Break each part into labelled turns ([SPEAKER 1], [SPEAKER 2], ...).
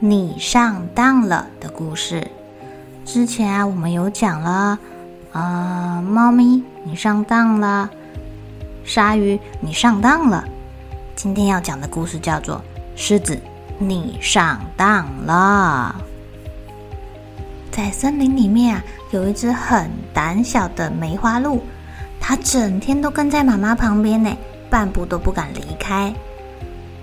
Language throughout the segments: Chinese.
[SPEAKER 1] 你上当了的故事。之前啊，我们有讲了，啊、呃，猫咪你上当了，鲨鱼你上当了。今天要讲的故事叫做狮子你上当了。在森林里面啊，有一只很胆小的梅花鹿。它整天都跟在妈妈旁边呢，半步都不敢离开。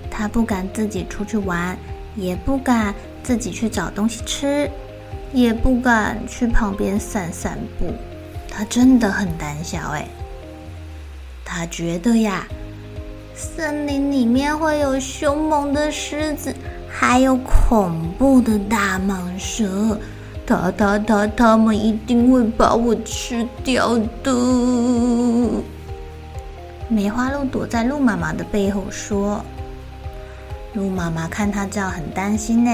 [SPEAKER 1] 它不敢自己出去玩，也不敢自己去找东西吃，也不敢去旁边散散步。他真的很胆小哎。他觉得呀，森林里面会有凶猛的狮子，还有恐怖的大蟒蛇。他他他，他们一定会把我吃掉的。梅花鹿躲在鹿妈妈的背后说：“鹿妈妈看他这样很担心呢，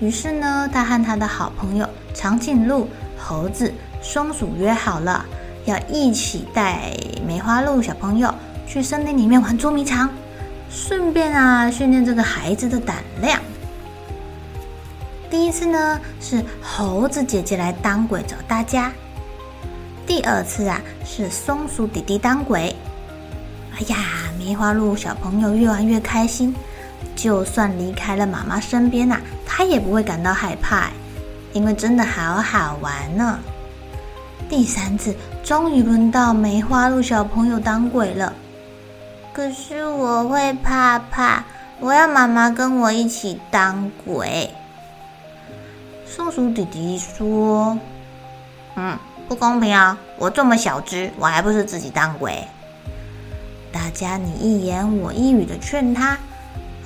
[SPEAKER 1] 于是呢，他和他的好朋友长颈鹿、猴子、松鼠约好了，要一起带梅花鹿小朋友去森林里面玩捉迷藏，顺便啊，训练这个孩子的胆量。”第一次呢，是猴子姐姐来当鬼找大家。第二次啊，是松鼠弟弟当鬼。哎呀，梅花鹿小朋友越玩越开心，就算离开了妈妈身边呐，他也不会感到害怕，因为真的好好玩呢。第三次，终于轮到梅花鹿小朋友当鬼了。可是我会怕怕，我要妈妈跟我一起当鬼。松鼠弟弟说：“嗯，不公平啊！我这么小只，我还不是自己当鬼？”大家你一言我一语的劝他，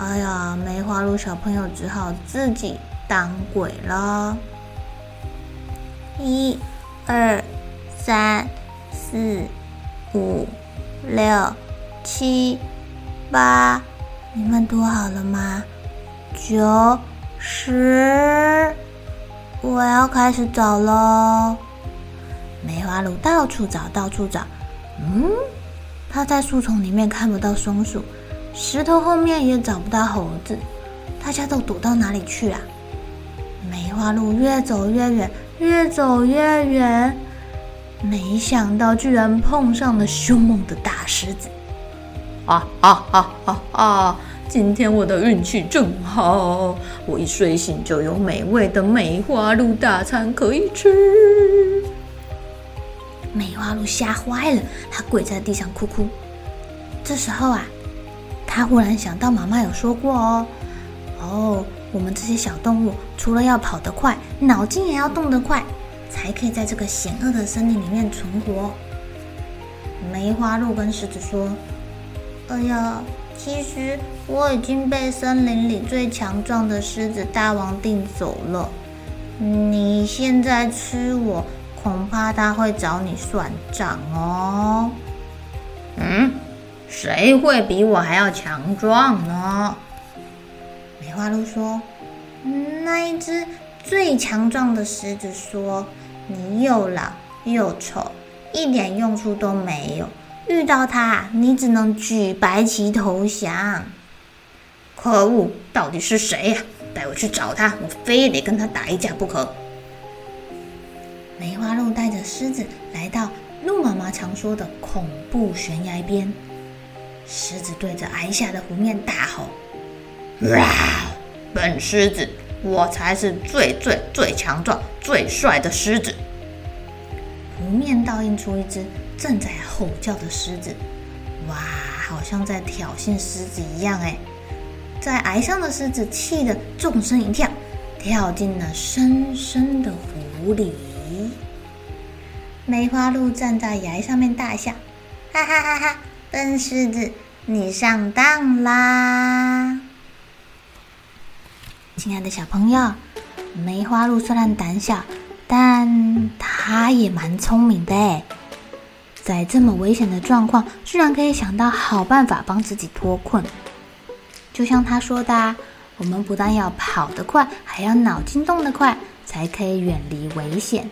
[SPEAKER 1] 哎呀，梅花鹿小朋友只好自己当鬼了。一、二、三、四、五、六、七、八，你们读好了吗？九、十。我要开始找喽！梅花鹿到处找，到处找。嗯，他在树丛里面看不到松鼠，石头后面也找不到猴子，大家都躲到哪里去了？梅花鹿越走越远，越走越远，没想到居然碰上了凶猛的大狮子！啊啊啊啊啊！今天我的运气正好，我一睡醒就有美味的梅花鹿大餐可以吃。梅花鹿吓坏了，它跪在地上哭哭。这时候啊，他忽然想到妈妈有说过哦，哦，我们这些小动物除了要跑得快，脑筋也要动得快，才可以在这个险恶的森林里面存活。梅花鹿跟狮子说：“哎呀。”其实我已经被森林里最强壮的狮子大王定走了。你现在吃我，恐怕他会找你算账哦。嗯，谁会比我还要强壮呢？梅花鹿说：“那一只最强壮的狮子说，你又老又丑，一点用处都没有。”遇到他，你只能举白旗投降。可恶，到底是谁呀？带我去找他，我非得跟他打一架不可。梅花鹿带着狮子来到鹿妈妈常说的恐怖悬崖边，狮子对着崖下的湖面大吼：“哇！本狮子我才是最最最强壮、最帅的狮子。湖面倒映出一只正在吼叫的狮子，哇，好像在挑衅狮子一样哎！在崖上的狮子气得纵身一跳，跳进了深深的湖里。梅花鹿站在崖上面大笑，哈哈哈哈！笨狮子，你上当啦！亲爱的小朋友，梅花鹿虽然胆小，但它也蛮聪明的。在这么危险的状况，居然可以想到好办法帮自己脱困。就像他说的，我们不但要跑得快，还要脑筋动得快，才可以远离危险。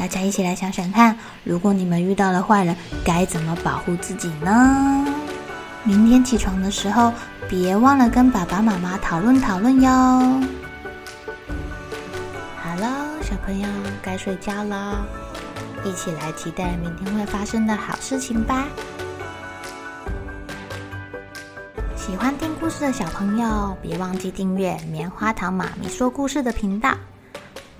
[SPEAKER 1] 大家一起来想想看，如果你们遇到了坏人，该怎么保护自己呢？明天起床的时候，别忘了跟爸爸妈妈讨论讨论哟。好了，小朋友该睡觉了，一起来期待明天会发生的好事情吧。喜欢听故事的小朋友，别忘记订阅棉花糖妈咪说故事的频道。